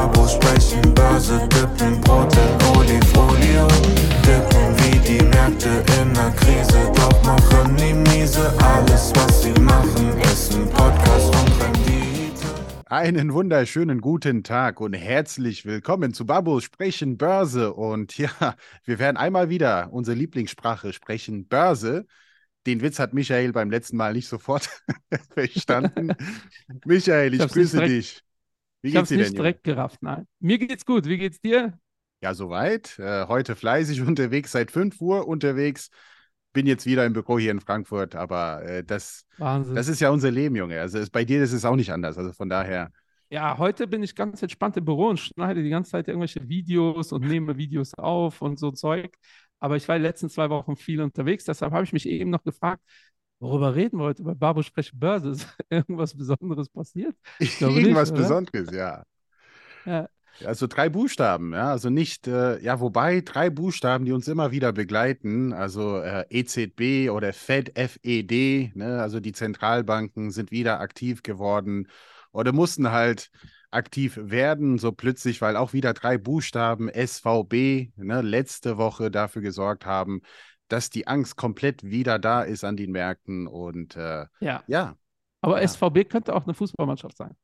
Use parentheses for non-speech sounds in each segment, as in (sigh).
Babos sprechen Börse, dippen Brot in Olifolio. Dippen wie die Märkte in der Krise, doch machen die miese. Alles, was sie machen, ist ein Podcast und Rendite. Einen wunderschönen guten Tag und herzlich willkommen zu Babos Sprechen Börse. Und ja, wir werden einmal wieder unsere Lieblingssprache sprechen, Börse. Den Witz hat Michael beim letzten Mal nicht sofort (laughs) verstanden. (laughs) Michael, ich, hab's grüße dich. Wie Ich habe geht's es dir nicht denn? Junge? direkt gerafft, nein. Mir geht's gut. Wie geht's dir? Ja, soweit. Äh, heute fleißig (laughs) unterwegs, seit 5 Uhr unterwegs. Bin jetzt wieder im Büro hier in Frankfurt, aber äh, das, Wahnsinn. das ist ja unser Leben, Junge. Also es, bei dir ist es auch nicht anders. Also von daher, ja, heute bin ich ganz entspannt im Büro und schneide die ganze Zeit irgendwelche Videos und nehme Videos auf und so Zeug. Aber ich war die letzten zwei Wochen viel unterwegs, deshalb habe ich mich eben noch gefragt, worüber reden wir heute? Über Babo sprechen Börse. (laughs) Ist irgendwas Besonderes passiert? nicht, irgendwas oder? Besonderes, ja. Ja. Also drei Buchstaben, ja, also nicht, äh, ja, wobei drei Buchstaben, die uns immer wieder begleiten, also äh, EZB oder Fed, FED, ne, also die Zentralbanken sind wieder aktiv geworden oder mussten halt aktiv werden, so plötzlich, weil auch wieder drei Buchstaben SVB, ne, letzte Woche dafür gesorgt haben, dass die Angst komplett wieder da ist an den Märkten und äh, ja. ja, Aber Ja. SVB könnte auch eine Fußballmannschaft sein.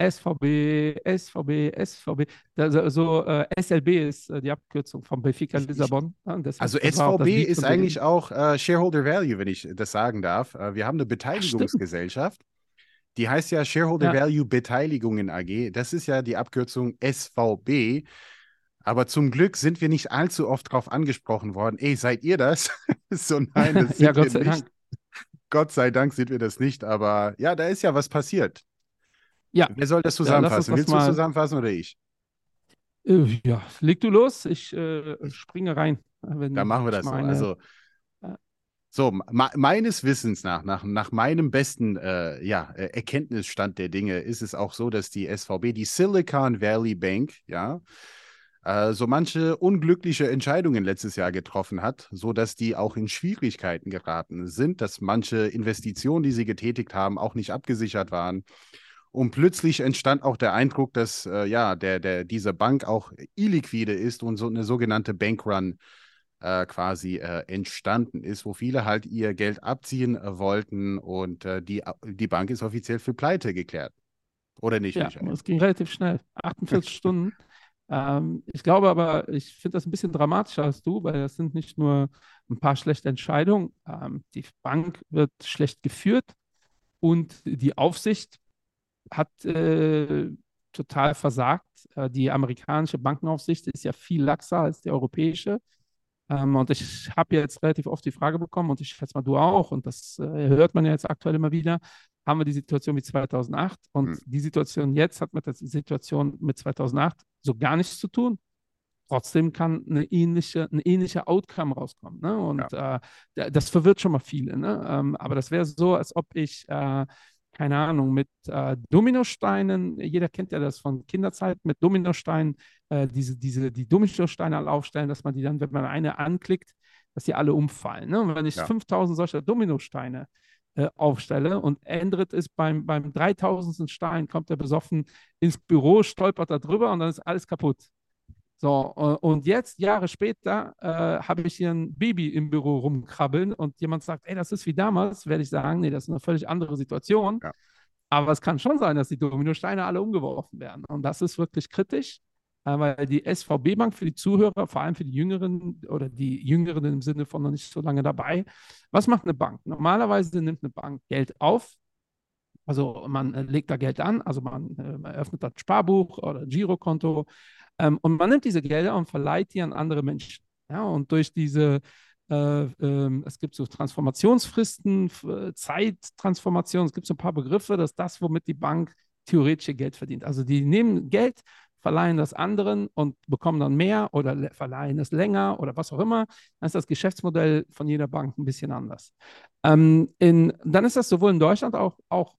SVB, SVB, SVB. Also, so äh, SLB ist äh, die Abkürzung von Benfica Ich- ich- Lissabon. Deshalb- Also SVB ist von eigentlich auch äh, Shareholder Value, wenn ich das sagen darf. Äh, wir haben eine Beteiligungsgesellschaft. Die heißt ja Shareholder Ja. Value Beteiligungen AG. Das ist ja die Abkürzung SVB. Aber zum Glück sind wir nicht allzu oft darauf angesprochen worden. Ey, seid ihr das? (laughs) so nein, das (laughs) sind ja, Gott wir sei nicht. Dank. Gott sei Dank sind wir das nicht. Aber ja, da ist ja was passiert. Ja, Wer soll das Ja, zusammenfassen? das Willst du zusammenfassen oder ich? äh, ja, leg du los. Ich äh, springe rein. Dann machen wir das so. meine- Also, Ja. so, me- meines Wissens nach, nach, nach meinem besten äh, ja, äh, Erkenntnisstand der Dinge, ist es auch so, dass die SVB, die Silicon Valley Bank, ja, äh, so manche unglückliche Entscheidungen letztes Jahr getroffen hat, sodass die auch in Schwierigkeiten geraten sind, dass manche Investitionen, die sie getätigt haben, auch nicht abgesichert waren. Und plötzlich entstand auch der Eindruck, dass äh, ja, der, der, diese Bank auch illiquide ist und so eine sogenannte Bankrun äh, quasi äh, entstanden ist, wo viele halt ihr Geld abziehen äh, wollten und äh, die, die Bank ist offiziell für Pleite geklärt. Oder nicht, Ja, es ging relativ schnell. 48 (laughs) Stunden. Ähm, ich glaube aber, ich finde das ein bisschen dramatischer als du, weil das sind nicht nur ein paar schlechte Entscheidungen. Ähm, die Bank wird schlecht geführt und die Aufsicht hat äh, total versagt. Äh, die amerikanische Bankenaufsicht ist ja viel laxer als die europäische. Ähm, und ich habe jetzt relativ oft die Frage bekommen, und ich schätze mal, du auch, und das äh, hört man ja jetzt aktuell immer wieder, haben wir die Situation wie 2008 und Hm. die Situation jetzt hat mit der Situation mit 2008 so gar nichts zu tun. Trotzdem kann eine ähnliche, ein ähnlicher Outcome rauskommen. Ne? Und äh, da- das verwirrt schon mal viele. Ne? Ähm, aber das wäre so, als ob ich, äh, keine Ahnung, mit äh, Dominosteinen, jeder kennt ja das von Kinderzeit, mit Dominosteinen, äh, diese, diese, die Dominosteine alle aufstellen, dass man die dann, wenn man eine anklickt, dass die alle umfallen. Ne? Und wenn ich Ja. 5000 solcher Dominosteine äh, aufstelle und Endrit ist beim, beim 3000. Stein, kommt er besoffen ins Büro, stolpert da drüber und dann ist alles kaputt. So, äh, und jetzt, Jahre später, äh, habe ich hier ein Baby im Büro rumkrabbeln und jemand sagt, ey, das ist wie damals, werde ich sagen, nee, das ist eine völlig andere Situation. Ja. Aber es kann schon sein, dass die Dominosteine alle umgeworfen werden. Und das ist wirklich kritisch, weil die SVB-Bank für die Zuhörer, vor allem für die Jüngeren oder die Jüngeren im Sinne von noch nicht so lange dabei, was macht eine Bank? Normalerweise nimmt eine Bank Geld auf, also man äh, legt da Geld an, also man äh, eröffnet das Sparbuch oder Girokonto ähm, und man nimmt diese Gelder und verleiht die an andere Menschen. Ja, und durch diese, äh, ähm, es gibt so Transformationsfristen, äh, Zeittransformation, es gibt so ein paar Begriffe, das ist das, womit die Bank theoretisch ihr Geld verdient. Also die nehmen Geld, verleihen das anderen und bekommen dann mehr oder le- verleihen es länger oder was auch immer. Dann ist das Geschäftsmodell von jeder Bank ein bisschen anders. Ähm, in, dann ist das sowohl in Deutschland auch, auch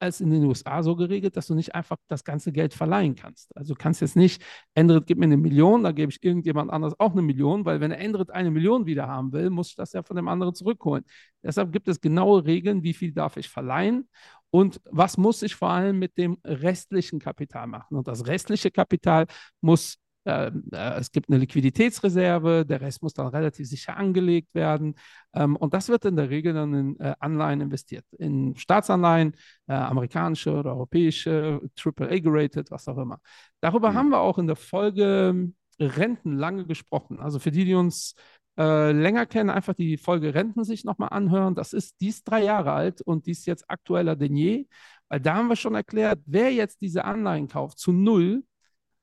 als in den USA so geregelt, dass du nicht einfach das ganze Geld verleihen kannst. Also du kannst jetzt nicht, Endrit gibt mir eine Million, dann gebe ich irgendjemand anderes auch eine Million, weil wenn Endrit eine Million wieder haben will, muss ich das ja von dem anderen zurückholen. Deshalb gibt es genaue Regeln, wie viel darf ich verleihen Und was muss ich vor allem mit dem restlichen Kapital machen? Und das restliche Kapital muss ähm, äh, es gibt eine Liquiditätsreserve, der Rest muss dann relativ sicher angelegt werden. Ähm, und das wird in der Regel dann in äh, Anleihen investiert, in Staatsanleihen, äh, amerikanische oder europäische, AAA gerated, was auch immer. Darüber mhm. haben wir auch in der Folge ähm, Renten lange gesprochen. Also für die, die uns äh, länger kennen, einfach die Folge Renten sich nochmal anhören. Das ist, die ist drei Jahre alt und die ist jetzt aktueller denn je. Weil da haben wir schon erklärt, wer jetzt diese Anleihen kauft zu null,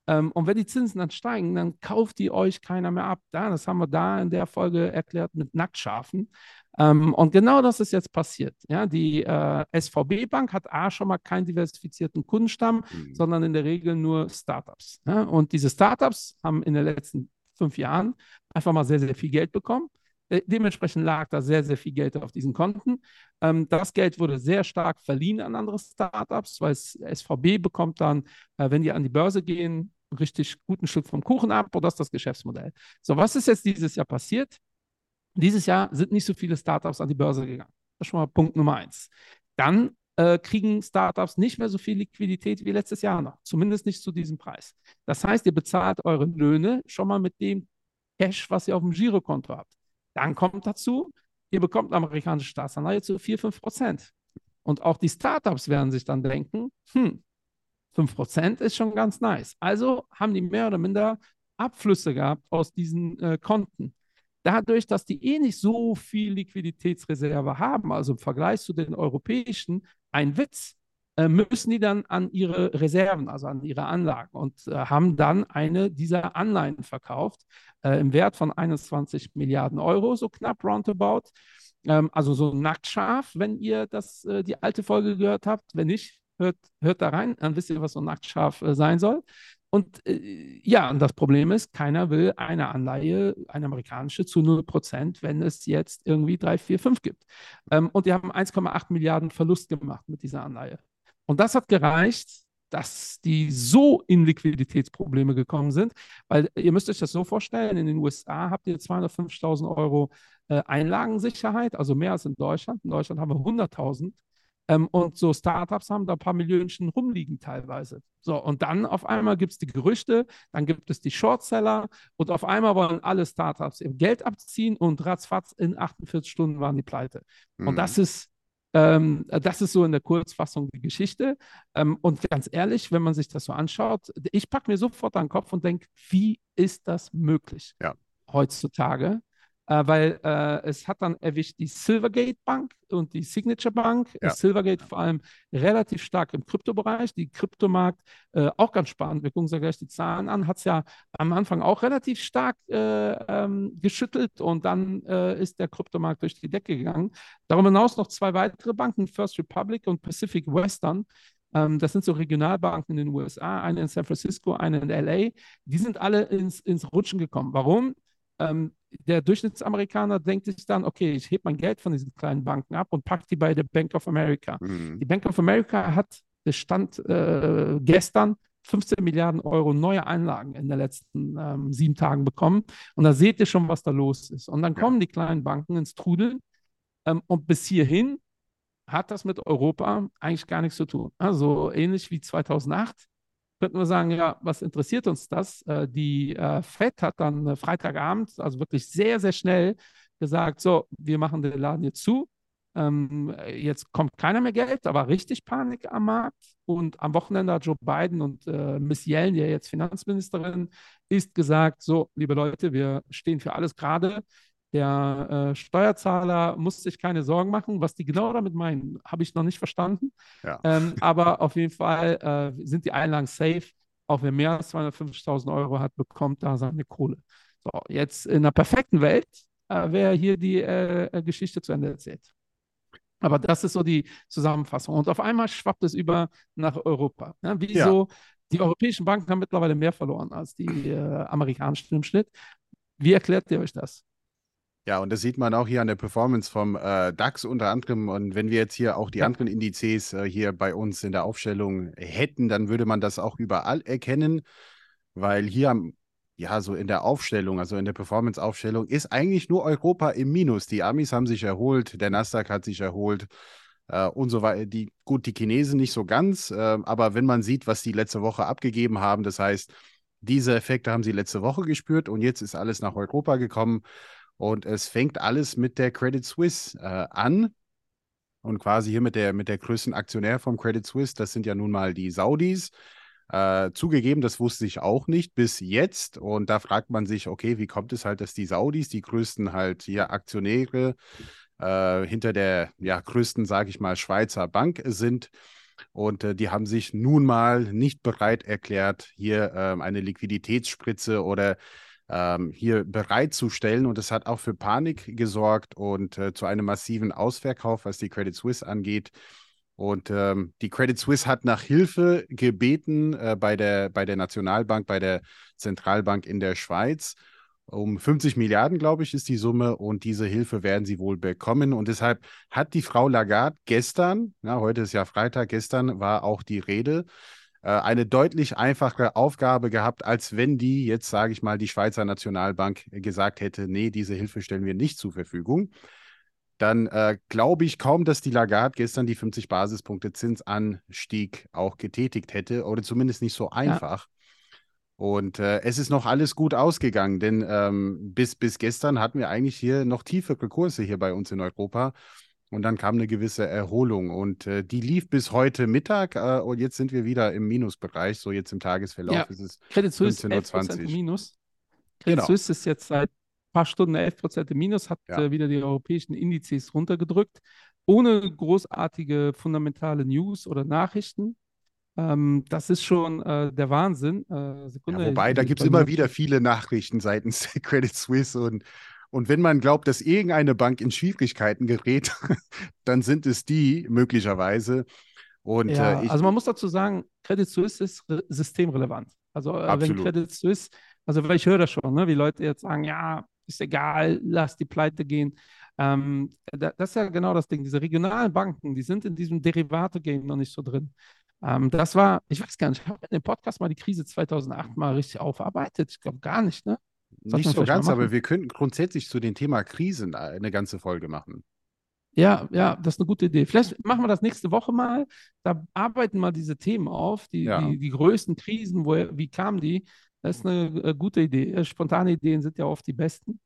ähm, und wenn die Zinsen dann steigen, dann kauft die euch keiner mehr ab. Ja, das haben wir da in der Folge erklärt mit Nacktschafen. Ähm, und genau das ist jetzt passiert. Ja, die äh, SVB Bank hat A schon mal keinen diversifizierten Kundenstamm, mhm. sondern in der Regel nur Startups. Ja? Und diese Startups haben in den letzten fünf Jahren einfach mal sehr, sehr viel Geld bekommen. Äh, dementsprechend lag da sehr, sehr viel Geld auf diesen Konten. Ähm, das Geld wurde sehr stark verliehen an andere Startups, weil SVB bekommt dann, äh, wenn die an die Börse gehen, richtig guten Stück vom Kuchen ab oder das ist das Geschäftsmodell. So, was ist jetzt dieses Jahr passiert? Dieses Jahr sind nicht so viele Startups an die Börse gegangen. Das ist schon mal Punkt Nummer eins. Dann äh, kriegen Startups nicht mehr so viel Liquidität wie letztes Jahr noch, zumindest nicht zu diesem Preis. Das heißt, ihr bezahlt eure Löhne schon mal mit dem Cash, was ihr auf dem Girokonto habt. Dann kommt dazu, ihr bekommt amerikanische Staatsanleihe zu 4, 5 Prozent. Und auch die Startups werden sich dann denken, hm, 5% ist schon ganz nice. Also haben die mehr oder minder Abflüsse gehabt aus diesen äh, Konten. Dadurch, dass die eh nicht so viel Liquiditätsreserve haben, also im Vergleich zu den europäischen, ein Witz, äh, müssen die dann an ihre Reserven, also an ihre Anlagen und äh, haben dann eine dieser Anleihen verkauft äh, im Wert von 21 Milliarden Euro, so knapp roundabout. Ähm, also so nacktscharf, wenn ihr das, äh, die alte Folge gehört habt. Wenn nicht, hört, hört da rein, dann wisst ihr, was so nacktscharf äh, sein soll. Und äh, ja, und das Problem ist, keiner will eine Anleihe, eine amerikanische, zu 0%, wenn es jetzt irgendwie 3, 4, 5 gibt. Ähm, und die haben 1,8 Milliarden Verlust gemacht mit dieser Anleihe. Und das hat gereicht, dass die so in Liquiditätsprobleme gekommen sind, weil ihr müsst euch das so vorstellen, in den USA habt ihr 205.000 Euro äh, Einlagensicherheit, also mehr als in Deutschland. In Deutschland haben wir 100.000. Ähm, und so Startups haben da ein paar Millionen rumliegen teilweise. So, und dann auf einmal gibt es die Gerüchte, dann gibt es die Shortseller und auf einmal wollen alle Startups ihr Geld abziehen und ratzfatz in 48 Stunden waren die pleite. Mhm. Und das ist, ähm, das ist so in der Kurzfassung die Geschichte. Ähm, und ganz ehrlich, wenn man sich das so anschaut, ich packe mir sofort an den Kopf und denke, wie ist das möglich ja. heutzutage? Äh, weil äh, es hat dann erwischt die Silvergate Bank und die Signature Bank. Ja. Silvergate vor allem relativ stark im Kryptobereich, die Kryptomarkt äh, auch ganz spannend. Wir gucken uns ja gleich die Zahlen an. Hat es ja am Anfang auch relativ stark äh, ähm, geschüttelt und dann äh, ist der Kryptomarkt durch die Decke gegangen. Darüber hinaus noch zwei weitere Banken, First Republic und Pacific Western. Ähm, das sind so Regionalbanken in den USA, eine in San Francisco, eine in LA. Die sind alle ins, ins Rutschen gekommen. Warum? Ähm, der Durchschnittsamerikaner denkt sich dann, okay, ich hebe mein Geld von diesen kleinen Banken ab und packe die bei der Bank of America. Mhm. Die Bank of America hat, das stand äh, gestern, 15 Milliarden Euro neue Einlagen in den letzten ähm, sieben Tagen bekommen. Und da seht ihr schon, was da los ist. Und dann kommen die kleinen Banken ins Trudeln. Ähm, und bis hierhin hat das mit Europa eigentlich gar nichts zu tun. Also ähnlich wie 2008 könnten wir sagen, ja, was interessiert uns das? Äh, die äh, FED hat dann äh, Freitagabend, also wirklich sehr, sehr schnell gesagt, so, wir machen den Laden jetzt zu. Ähm, jetzt kommt keiner mehr Geld, war richtig Panik am Markt. Und am Wochenende hat Joe Biden und Miss Yellen, die ja jetzt Finanzministerin ist, gesagt, so, liebe Leute, wir stehen für alles gerade. Der äh, Steuerzahler muss sich keine Sorgen machen. Was die genau damit meinen, habe ich noch nicht verstanden. Ja. Ähm, aber auf jeden Fall äh, sind die Einlagen safe. Auch wer mehr als 250.000 Euro hat, bekommt da seine Kohle. So, jetzt in einer perfekten Welt äh, wäre hier die äh, äh, Geschichte zu Ende erzählt. Aber das ist so die Zusammenfassung. Und auf einmal schwappt es über nach Europa. Ja, wieso? Ja. Die europäischen Banken haben mittlerweile mehr verloren als die äh, amerikanischen im Schnitt. Wie erklärt ihr euch das? Ja, und das sieht man auch hier an der Performance vom äh, DAX unter anderem. Und wenn wir jetzt hier auch die ja. anderen Indizes äh, hier bei uns in der Aufstellung hätten, dann würde man das auch überall erkennen, weil hier ja, so in der Aufstellung, also in der Performance-Aufstellung, ist eigentlich nur Europa im Minus. Die Amis haben sich erholt, der Nasdaq hat sich erholt. äh, und so weiter. Die, gut, die Chinesen nicht so ganz, äh, aber wenn man sieht, was die letzte Woche abgegeben haben, das heißt, diese Effekte haben sie letzte Woche gespürt und jetzt ist alles nach Europa gekommen und es fängt alles mit der Credit Suisse äh, an und quasi hier mit der, mit der größten Aktionär vom Credit Suisse, das sind ja nun mal die Saudis. Äh, zugegeben, das wusste ich auch nicht bis jetzt. Und da fragt man sich, okay, wie kommt es halt, dass die Saudis, die größten halt hier Aktionäre äh, hinter der ja, größten, sage ich mal, Schweizer Bank sind. Und äh, die haben sich nun mal nicht bereit erklärt, hier ähm, eine Liquiditätsspritze oder ähm, hier bereitzustellen. Und das hat auch für Panik gesorgt und äh, zu einem massiven Ausverkauf, was die Credit Suisse angeht. Und ähm, die Credit Suisse hat nach Hilfe gebeten äh, bei, der, bei der Nationalbank, bei der Zentralbank in der Schweiz. Um 50 Milliarden, glaube ich, ist die Summe und diese Hilfe werden sie wohl bekommen. Und deshalb hat die Frau Lagarde gestern, ja, heute ist ja Freitag, gestern war auch die Rede, eine deutlich einfachere Aufgabe gehabt, als wenn die jetzt, sage ich mal, die Schweizer Nationalbank gesagt hätte, nee, diese Hilfe stellen wir nicht zur Verfügung dann äh, glaube ich kaum, dass die Lagarde gestern die 50 Basispunkte Zinsanstieg auch getätigt hätte oder zumindest nicht so einfach. Ja. Und äh, es ist noch alles gut ausgegangen, denn ähm, bis, bis gestern hatten wir eigentlich hier noch tiefere Kurse hier bei uns in Europa. Und dann kam eine gewisse Erholung und äh, die lief bis heute Mittag äh, und jetzt sind wir wieder im Minusbereich. So jetzt im Tagesverlauf ja. ist es Credit Suisse 15.20 Uhr. Minus. Credit genau. Suisse ist jetzt seit paar Stunden 11 Prozent im Minus, hat ja. äh, wieder die europäischen Indizes runtergedrückt, ohne großartige fundamentale News oder Nachrichten. Ähm, das ist schon äh, der Wahnsinn. Äh, Sekunde, ja, wobei, da gibt es immer wieder viele Nachrichten seitens (laughs) Credit Suisse und und wenn man glaubt, dass irgendeine Bank in Schwierigkeiten gerät, (laughs) dann sind es die möglicherweise. Und, ja, äh, ich, also man muss dazu sagen, Credit Suisse ist systemrelevant. Also äh, wenn Credit Suisse, also weil ich höre das schon, ne, wie Leute jetzt sagen, ja, ist egal, lass die Pleite gehen. Ähm, das ist ja genau das Ding. Diese regionalen Banken, die sind in diesem Derivate-Game noch nicht so drin. Ähm, das war, ich weiß gar nicht, ich habe in dem Podcast mal die Krise 2008 mal richtig aufarbeitet. Ich glaube gar nicht, ne? Nicht so ganz, aber wir könnten grundsätzlich zu dem Thema Krisen eine ganze Folge machen. Ja, ja, das ist eine gute Idee. Vielleicht machen wir das nächste Woche mal. Da arbeiten mal diese Themen auf, die, ja. die, die größten Krisen, woher, wie kamen die? Das ist eine äh, gute Idee. Äh, spontane Ideen sind ja oft die besten.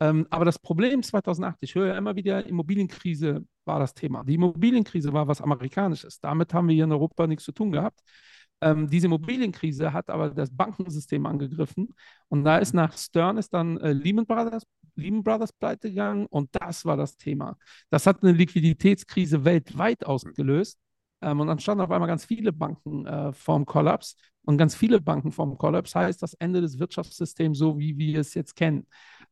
Ähm, aber das Problem 2008, ich höre ja immer wieder, Immobilienkrise war das Thema. Die Immobilienkrise war was Amerikanisches. Damit haben wir hier in Europa nichts zu tun gehabt. Ähm, diese Immobilienkrise hat aber das Bankensystem angegriffen und da ist nach Stern ist dann äh, Lehman Brothers Lehman Brothers pleite gegangen und das war das Thema. Das hat eine Liquiditätskrise weltweit ausgelöst ähm, und dann standen auf einmal ganz viele Banken äh, vorm Kollaps und ganz viele Banken vom Kollaps heißt das Ende des Wirtschaftssystems, so wie wir es jetzt kennen.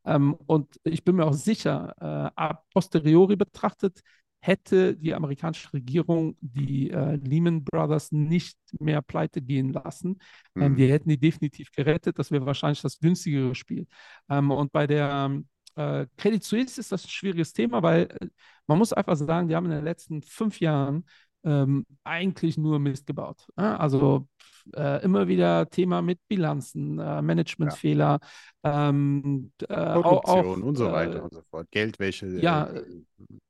Ähm, und ich bin mir auch sicher, äh, a posteriori betrachtet, hätte die amerikanische Regierung die äh, Lehman Brothers nicht mehr pleite gehen lassen. Ähm, mhm. die hätten die definitiv gerettet. Das wäre wahrscheinlich das günstigere Spiel. Ähm, und bei der äh, Credit Suisse ist das ein schwieriges Thema, weil äh, man muss einfach sagen, die haben in den letzten fünf Jahren ähm, eigentlich nur Mist gebaut. Ja? Also äh, immer wieder Thema mit Bilanzen, äh, Managementfehler, ja. ähm, äh, Korruption auch, und so weiter äh, und so fort, Geldwäsche. Ja, äh,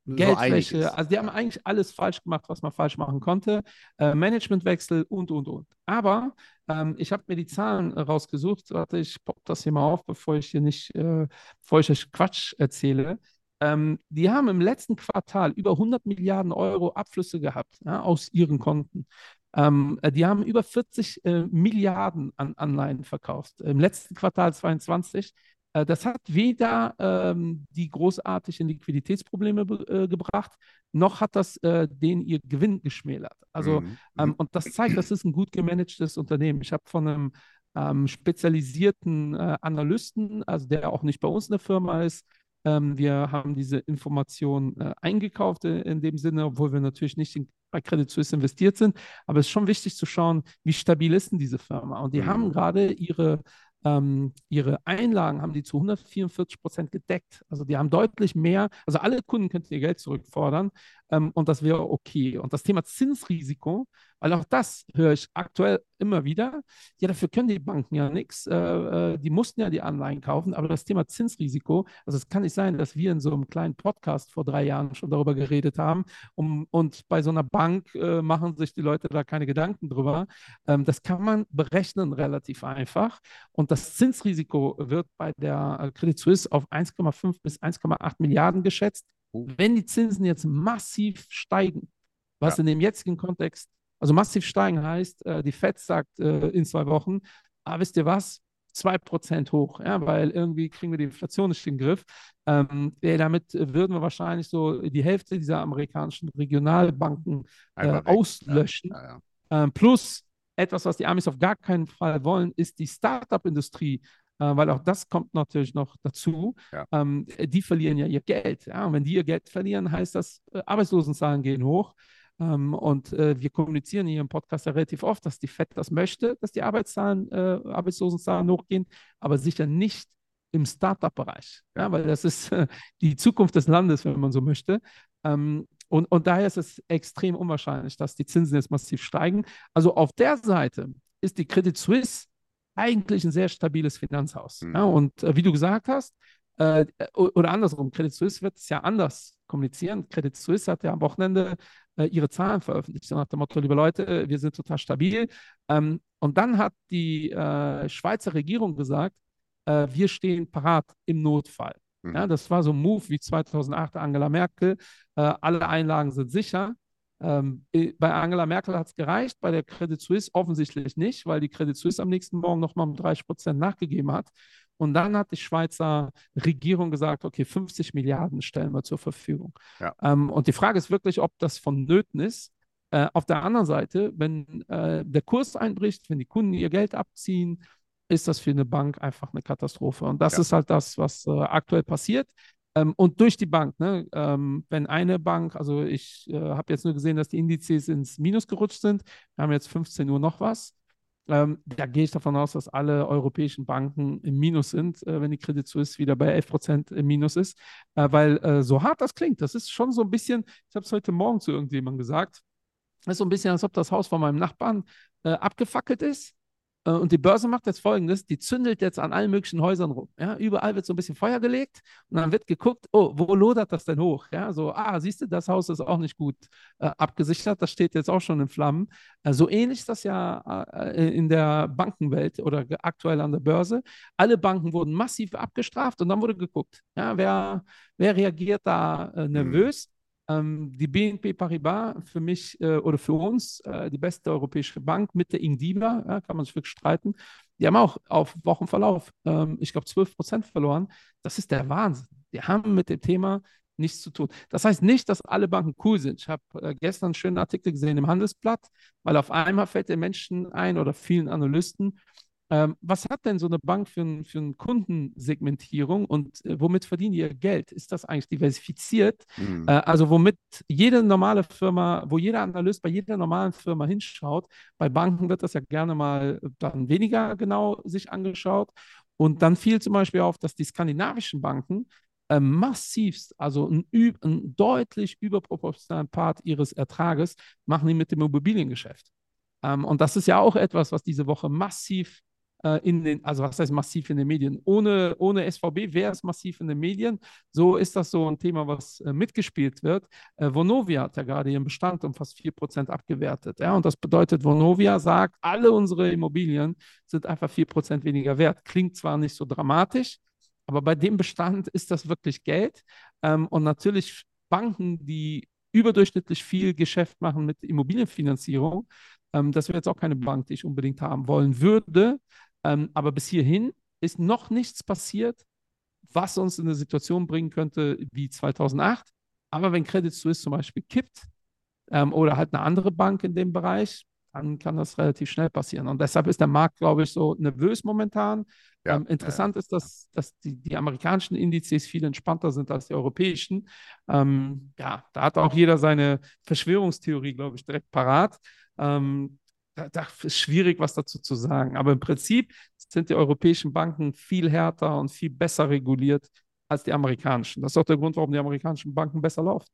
so Geldwäsche. Einiges. Also die haben eigentlich alles falsch gemacht, was man falsch machen konnte. Äh, Managementwechsel und, und, und. Aber ähm, ich habe mir die Zahlen rausgesucht. Warte, ich pop das hier mal auf, bevor ich hier nicht, bevor ich euch Quatsch erzähle. Ähm, die haben im letzten Quartal über 100 Milliarden Euro Abflüsse gehabt ja, aus ihren Konten. Ähm, äh, die haben über 40 äh, Milliarden an Anleihen verkauft. Im letzten Quartal 22. Äh, das hat weder ähm, die großartigen Liquiditätsprobleme äh, gebracht, noch hat das äh, denen ihr Gewinn geschmälert. Also, mhm. ähm, und das zeigt, das ist ein gut gemanagtes Unternehmen. Ich habe von einem ähm, spezialisierten äh, Analysten, also der auch nicht bei uns in der Firma ist, ähm, wir haben diese Information äh, eingekauft in, in, dem Sinne, obwohl wir natürlich nicht in, bei Credit Suisse investiert sind. Aber es ist schon wichtig zu schauen, wie stabil ist denn diese Firma? Und die mhm. haben gerade ihre ähm, ihre Einlagen haben die zu 144 Prozent gedeckt. Also die haben deutlich mehr, also alle Kunden könnten ihr Geld zurückfordern ähm, und das wäre okay. Und das Thema Zinsrisiko Weil auch das höre ich aktuell immer wieder. Ja, dafür können die Banken ja nichts. Äh, äh, die mussten ja die Anleihen kaufen. Aber das Thema Zinsrisiko, also es kann nicht sein, dass wir in so einem kleinen Podcast vor drei Jahren schon darüber geredet haben. Um, und bei so einer Bank äh, machen sich die Leute da keine Gedanken drüber. Ähm, das kann man berechnen relativ einfach. Und das Zinsrisiko wird bei der äh, Credit Suisse auf 1,5 bis 1,8 Milliarden geschätzt. Oh. Wenn die Zinsen jetzt massiv steigen, was ja. in dem jetzigen Kontext, also massiv steigen heißt, äh, die FED sagt äh, in zwei Wochen, ah, wisst ihr was, 2% hoch, ja, weil irgendwie kriegen wir die Inflation nicht in den Griff. Ähm, ja, damit würden wir wahrscheinlich so die Hälfte dieser amerikanischen Regionalbanken äh, auslöschen. Ja, ähm, plus etwas, was die Amis auf gar keinen Fall wollen, ist die Startup-Industrie äh, weil auch das kommt natürlich noch dazu. Ähm, die verlieren ja ihr Geld. Und wenn die ihr Geld verlieren, heißt das, äh, Arbeitslosenzahlen gehen hoch. Ähm, und äh, wir kommunizieren hier im Podcast ja relativ oft, dass die FED das möchte, dass die Arbeitszahlen, äh, Arbeitslosenzahlen hochgehen, aber sicher nicht im Startup-Bereich, ja, weil das ist äh, die Zukunft des Landes, wenn man so möchte. Ähm, und, und daher ist es extrem unwahrscheinlich, dass die Zinsen jetzt massiv steigen. Also auf der Seite ist die Credit Suisse eigentlich ein sehr stabiles Finanzhaus. Mhm. Ja, und äh, wie du gesagt hast, äh, oder andersrum, Credit Suisse wird es ja anders kommunizieren. Credit Suisse hat ja am Wochenende äh, ihre Zahlen veröffentlicht, so nach dem Motto, liebe Leute, wir sind total stabil. Ähm, und dann hat die äh, Schweizer Regierung gesagt, äh, wir stehen parat im Notfall. Mhm. Ja, das war so ein Move wie 2008 Angela Merkel. Äh, alle Einlagen sind sicher. Ähm, bei Angela Merkel hat es gereicht, bei der Credit Suisse offensichtlich nicht, weil die Credit Suisse am nächsten Morgen nochmal um 30 Prozent nachgegeben hat. Und dann hat die Schweizer Regierung gesagt, okay, 50 Milliarden stellen wir zur Verfügung. Ja. Ähm, und die Frage ist wirklich, ob das vonnöten ist. Äh, auf der anderen Seite, wenn äh, der Kurs einbricht, wenn die Kunden ihr Geld abziehen, ist das für eine Bank einfach eine Katastrophe. Und das ja. ist halt das, was äh, aktuell passiert. Ähm, und durch die Bank, ne? Ähm, wenn eine Bank, also ich äh, habe jetzt nur gesehen, dass die Indizes ins Minus gerutscht sind, wir haben jetzt 15 Uhr noch was. Ähm, da gehe ich davon aus, dass alle europäischen Banken im Minus sind, äh, wenn die Credit Suisse wieder bei 11 Prozent im Minus ist. Äh, weil äh, so hart das klingt, das ist schon so ein bisschen, ich habe es heute Morgen zu irgendjemandem gesagt, das ist so ein bisschen, als ob das Haus von meinem Nachbarn äh, abgefackelt ist und die Börse macht jetzt folgendes: die zündelt jetzt an allen möglichen Häusern rum. Ja? Überall wird so ein bisschen Feuer gelegt und dann wird geguckt, oh, wo lodert das denn hoch? Ja? So, ah, siehst du, das Haus ist auch nicht gut äh, abgesichert, das steht jetzt auch schon in Flammen. Äh, so ähnlich ist das ja äh, in der Bankenwelt oder aktuell an der Börse. Alle Banken wurden massiv abgestraft und dann wurde geguckt, ja, wer, wer reagiert da äh, nervös? Ähm, die BNP Paribas für mich äh, oder für uns äh, die beste europäische Bank mit der Ingdiva, ja, kann man sich wirklich streiten. Die haben auch auf Wochenverlauf, ähm, ich glaube, 12 Prozent verloren. Das ist der Wahnsinn. Die haben mit dem Thema nichts zu tun. Das heißt nicht, dass alle Banken cool sind. Ich habe äh, gestern einen schönen Artikel gesehen im Handelsblatt, weil auf einmal fällt den Menschen ein oder vielen Analysten, ähm, was hat denn so eine Bank für, für eine Kundensegmentierung und äh, womit verdienen die ihr Geld? Ist das eigentlich diversifiziert? Mhm. Äh, also womit jede normale Firma, wo jeder Analyst bei jeder normalen Firma hinschaut, bei Banken wird das ja gerne mal dann weniger genau sich angeschaut. Und dann fiel zum Beispiel auf, dass die skandinavischen Banken äh, massivst, also einen, einen deutlich überproportionalen Part ihres Ertrages machen die mit dem Immobiliengeschäft. Ähm, und das ist ja auch etwas, was diese Woche massiv äh, in den, also was heißt massiv in den Medien? Ohne, ohne SVB wäre es massiv in den Medien. So ist das so ein Thema, was äh, mitgespielt wird. Äh, Vonovia hat ja gerade ihren Bestand um fast 4% abgewertet. Ja? Und das bedeutet, Vonovia sagt, alle unsere Immobilien sind einfach 4% weniger wert. Klingt zwar nicht so dramatisch, aber bei dem Bestand ist das wirklich Geld. Ähm, und natürlich Banken, die überdurchschnittlich viel Geschäft machen mit Immobilienfinanzierung, ähm, das wäre jetzt auch keine Bank, die ich unbedingt haben wollen würde. Ähm, aber bis hierhin ist noch nichts passiert, was uns in eine Situation bringen könnte wie 2008. Aber wenn Credit Suisse zum Beispiel kippt ähm, oder halt eine andere Bank in dem Bereich, dann kann das relativ schnell passieren. Und deshalb ist der Markt, glaube ich, so nervös momentan. Ja, ähm, interessant ja. ist, dass, dass die, die, amerikanischen Indizes viel entspannter sind als die europäischen. Ähm, ja, da hat auch jeder seine Verschwörungstheorie, glaube ich, direkt parat. Ähm, da, da ist schwierig, was dazu zu sagen. Aber im Prinzip sind die europäischen Banken viel härter und viel besser reguliert als die amerikanischen. Das ist auch der Grund, warum die amerikanischen Banken besser laufen.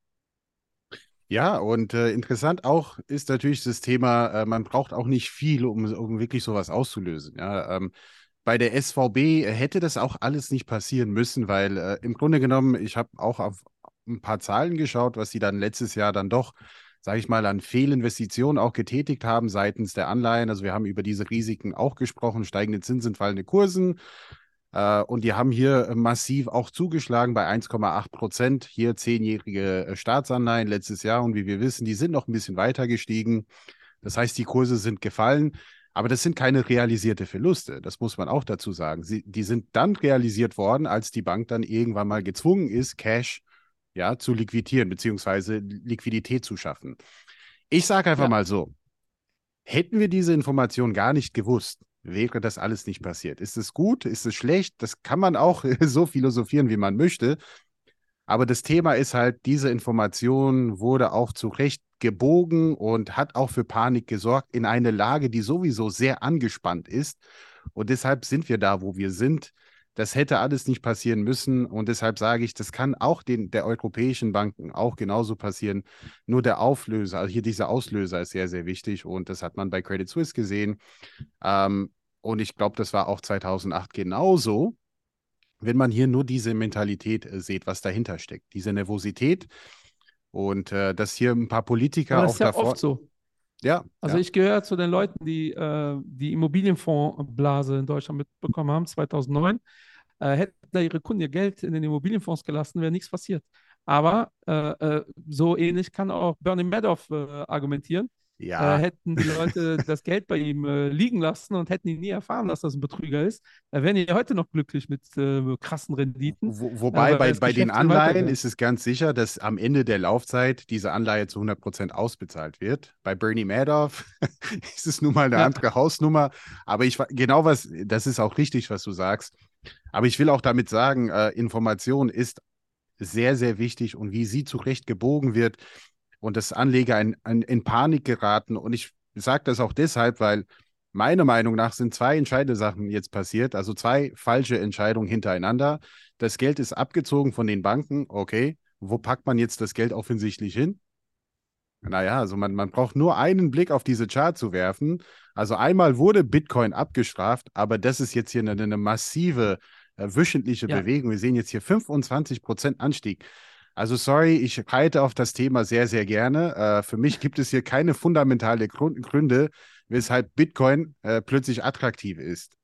Ja, und äh, interessant auch ist natürlich das Thema, äh, man braucht auch nicht viel, um, um wirklich sowas auszulösen. Ja, ähm, bei der SVB hätte das auch alles nicht passieren müssen, weil äh, im Grunde genommen, ich habe auch auf ein paar Zahlen geschaut, was sie dann letztes Jahr dann doch, sage ich mal, an Fehlinvestitionen auch getätigt haben seitens der Anleihen. Also wir haben über diese Risiken auch gesprochen, steigende Zinsen, fallende Kursen. Äh, und die haben hier massiv auch zugeschlagen bei 1,8 Prozent. Hier zehnjährige äh, Staatsanleihen letztes Jahr. Und wie wir wissen, die sind noch ein bisschen weiter gestiegen. Das heißt, die Kurse sind gefallen. Aber das sind keine realisierte Verluste. Das muss man auch dazu sagen. Sie, die sind dann realisiert worden, als die Bank dann irgendwann mal gezwungen ist, Cash ja, zu liquidieren, beziehungsweise Liquidität zu schaffen. Ich sage einfach ja. mal so: Hätten wir diese Information gar nicht gewusst, wäre das alles nicht passiert. Ist es gut? Ist es schlecht? Das kann man auch (laughs) so philosophieren, wie man möchte. Aber das Thema ist halt, diese Information wurde auch zu Recht gebogen und hat auch für Panik gesorgt in eine Lage, die sowieso sehr angespannt ist. Und deshalb sind wir da, wo wir sind. Das hätte alles nicht passieren müssen. Und deshalb sage ich, das kann auch den, der europäischen Banken auch genauso passieren. Nur der Auflöser, also hier dieser Auslöser ist sehr, sehr wichtig. Und das hat man bei Credit Suisse gesehen. Ähm, und ich glaube, das war auch 2008 genauso wenn man hier nur diese Mentalität äh, sieht, was dahinter steckt, diese Nervosität und äh, dass hier ein paar Politiker auch ist ja davor. oft so. Ja. Also ja. ich gehöre zu den Leuten, die äh, die Immobilienfondsblase in Deutschland mitbekommen haben, 2009. Äh, hätten da ihre Kunden ihr Geld in den Immobilienfonds gelassen, wäre nichts passiert. Aber äh, äh, so ähnlich kann auch Bernie Madoff äh, argumentieren. Ja. Äh, hätten die Leute das Geld bei ihm äh, liegen lassen und hätten ihn nie erfahren, dass das ein Betrüger ist, äh, wären die heute noch glücklich mit äh, krassen Renditen. Wo, wobei bei, bei den Anleihen ist es ganz sicher, dass am Ende der Laufzeit diese Anleihe zu 100 Prozent ausbezahlt wird. Bei Bernie Madoff (laughs) ist es nun mal eine ja. andere Hausnummer. Aber ich genau was, das ist auch richtig, was du sagst. Aber ich will auch damit sagen, äh, Information ist sehr, sehr wichtig und wie sie zurecht gebogen wird, und dass Anleger in, in, in Panik geraten. Und ich sage das auch deshalb, weil meiner Meinung nach sind zwei entscheidende Sachen jetzt passiert, also zwei falsche Entscheidungen hintereinander. Das Geld ist abgezogen von den Banken, okay. Wo packt man jetzt das Geld offensichtlich hin? Naja, also man, man braucht nur einen Blick auf diese Chart zu werfen. Also einmal wurde Bitcoin abgestraft, aber das ist jetzt hier eine, eine massive äh, wöchentliche ja. Bewegung. Wir sehen jetzt hier 25% Anstieg. Also sorry, ich reite auf das Thema sehr, sehr gerne. Äh, für mich gibt es hier keine fundamentale Gründe, weshalb Bitcoin äh, plötzlich attraktiv ist.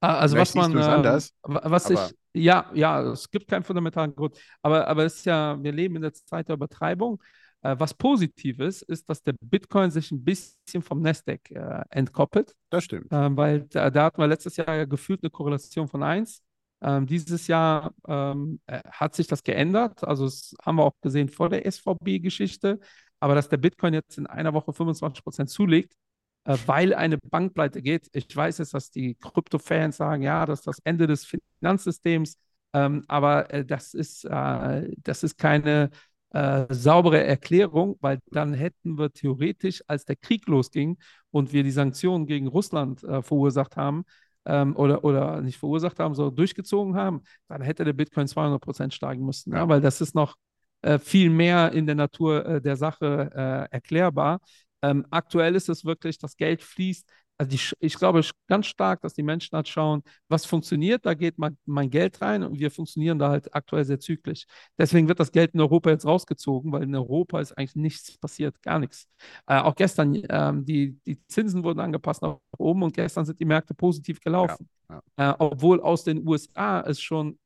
Ah, also Vielleicht was man, äh, anders, was ich, ja, ja, es gibt keinen fundamentalen Grund, aber, aber es ist ja, wir leben in der Zeit der Übertreibung. Äh, was positiv ist, ist, dass der Bitcoin sich ein bisschen vom Nasdaq äh, entkoppelt. Das stimmt. Ähm, weil da, da hatten wir letztes Jahr gefühlt eine Korrelation von 1. Ähm, dieses Jahr ähm, äh, hat sich das geändert. Also das haben wir auch gesehen vor der SVB-Geschichte. Aber dass der Bitcoin jetzt in einer Woche 25 Prozent zulegt, äh, weil eine Bank pleite geht. Ich weiß jetzt, dass die Krypto-Fans sagen, ja, das ist das Ende des Finanzsystems. Ähm, aber äh, das, ist, äh, das ist keine äh, saubere Erklärung, weil dann hätten wir theoretisch, als der Krieg losging und wir die Sanktionen gegen Russland äh, verursacht haben, ähm, oder, oder nicht verursacht haben, sondern durchgezogen haben, dann hätte der Bitcoin 200 Prozent steigen müssen. Ja. Ja, weil das ist noch äh, viel mehr in der Natur äh, der Sache äh, erklärbar. Ähm, aktuell ist es wirklich, das Geld fließt also die, ich glaube ganz stark, dass die Menschen halt schauen, was funktioniert, da geht mein, mein Geld rein und wir funktionieren da halt aktuell sehr zügig. Deswegen wird das Geld in Europa jetzt rausgezogen, weil in Europa ist eigentlich nichts passiert, gar nichts. Äh, auch gestern, ähm, die, die Zinsen wurden angepasst nach oben und gestern sind die Märkte positiv gelaufen. Ja, ja. Äh, obwohl aus den USA es schon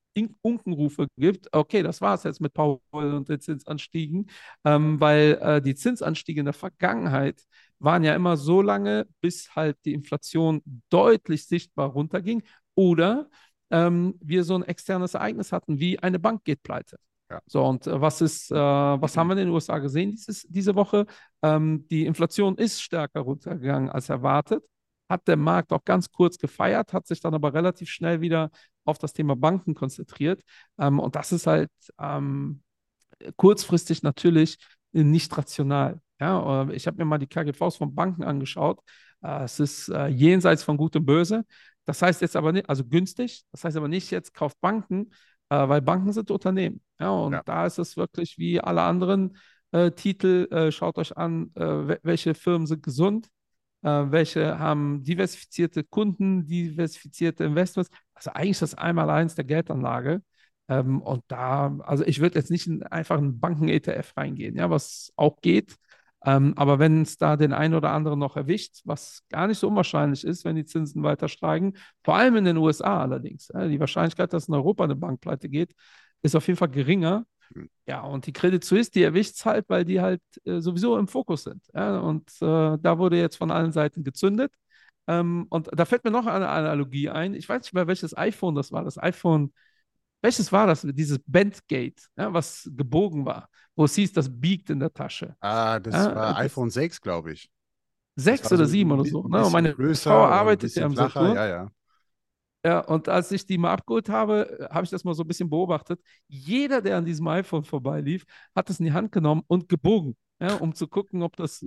Unkenrufe gibt, okay, das war es jetzt mit Powell und den Zinsanstiegen, ähm, weil äh, die Zinsanstiege in der Vergangenheit waren ja immer so lange, bis halt die Inflation deutlich sichtbar runterging oder ähm, wir so ein externes Ereignis hatten, wie eine Bank geht pleite. Ja. So, und äh, was ist, äh, was haben wir in den USA gesehen dieses, diese Woche? Ähm, die Inflation ist stärker runtergegangen als erwartet hat der Markt auch ganz kurz gefeiert, hat sich dann aber relativ schnell wieder auf das Thema Banken konzentriert. Ähm, und das ist halt ähm, kurzfristig natürlich nicht rational. Ja, äh, ich habe mir mal die KGVs von Banken angeschaut. Äh, es ist äh, jenseits von Gut und Böse. Das heißt jetzt aber nicht, also günstig, das heißt aber nicht jetzt kauft Banken, weil Banken sind Unternehmen. Ja, und ja. da ist es wirklich wie alle anderen äh, Titel. Äh, schaut euch an, äh, welche Firmen sind gesund, welche haben diversifizierte Kunden, diversifizierte Investments. Also eigentlich ist das einmal eins der Geldanlage. Ähm, und da, also ich würde jetzt nicht in einfach einen Banken-ETF reingehen, ja, was auch geht. Ähm, aber wenn es da den einen oder anderen noch erwischt, was gar nicht so unwahrscheinlich ist, wenn die Zinsen weiter steigen, vor allem in den USA allerdings, ja, die Wahrscheinlichkeit, dass in Europa eine Bank pleite geht, ist auf jeden Fall geringer. Hm. Ja, und die Credit Suisse, die erwischt es halt, weil die halt äh, sowieso im Fokus sind. Ja, und äh, da wurde jetzt von allen Seiten gezündet. Ähm, und da fällt mir noch eine Analogie ein. Ich weiß nicht mehr, welches iPhone das war. Das iPhone welches war das? Dieses Bandgate, ja, was gebogen war, wo es hieß, das biegt in der Tasche. Ah, das ja, war das iPhone 6, glaube ich. 6 oder so 7 oder so. Ne? Und meine Frau arbeitet ja am Saturn. Ja, ja. Ja, und als ich die mal abgeholt habe, habe ich das mal so ein bisschen beobachtet. Jeder, der an diesem iPhone vorbeilief, hat es in die Hand genommen und gebogen, ja, um zu gucken, ob das.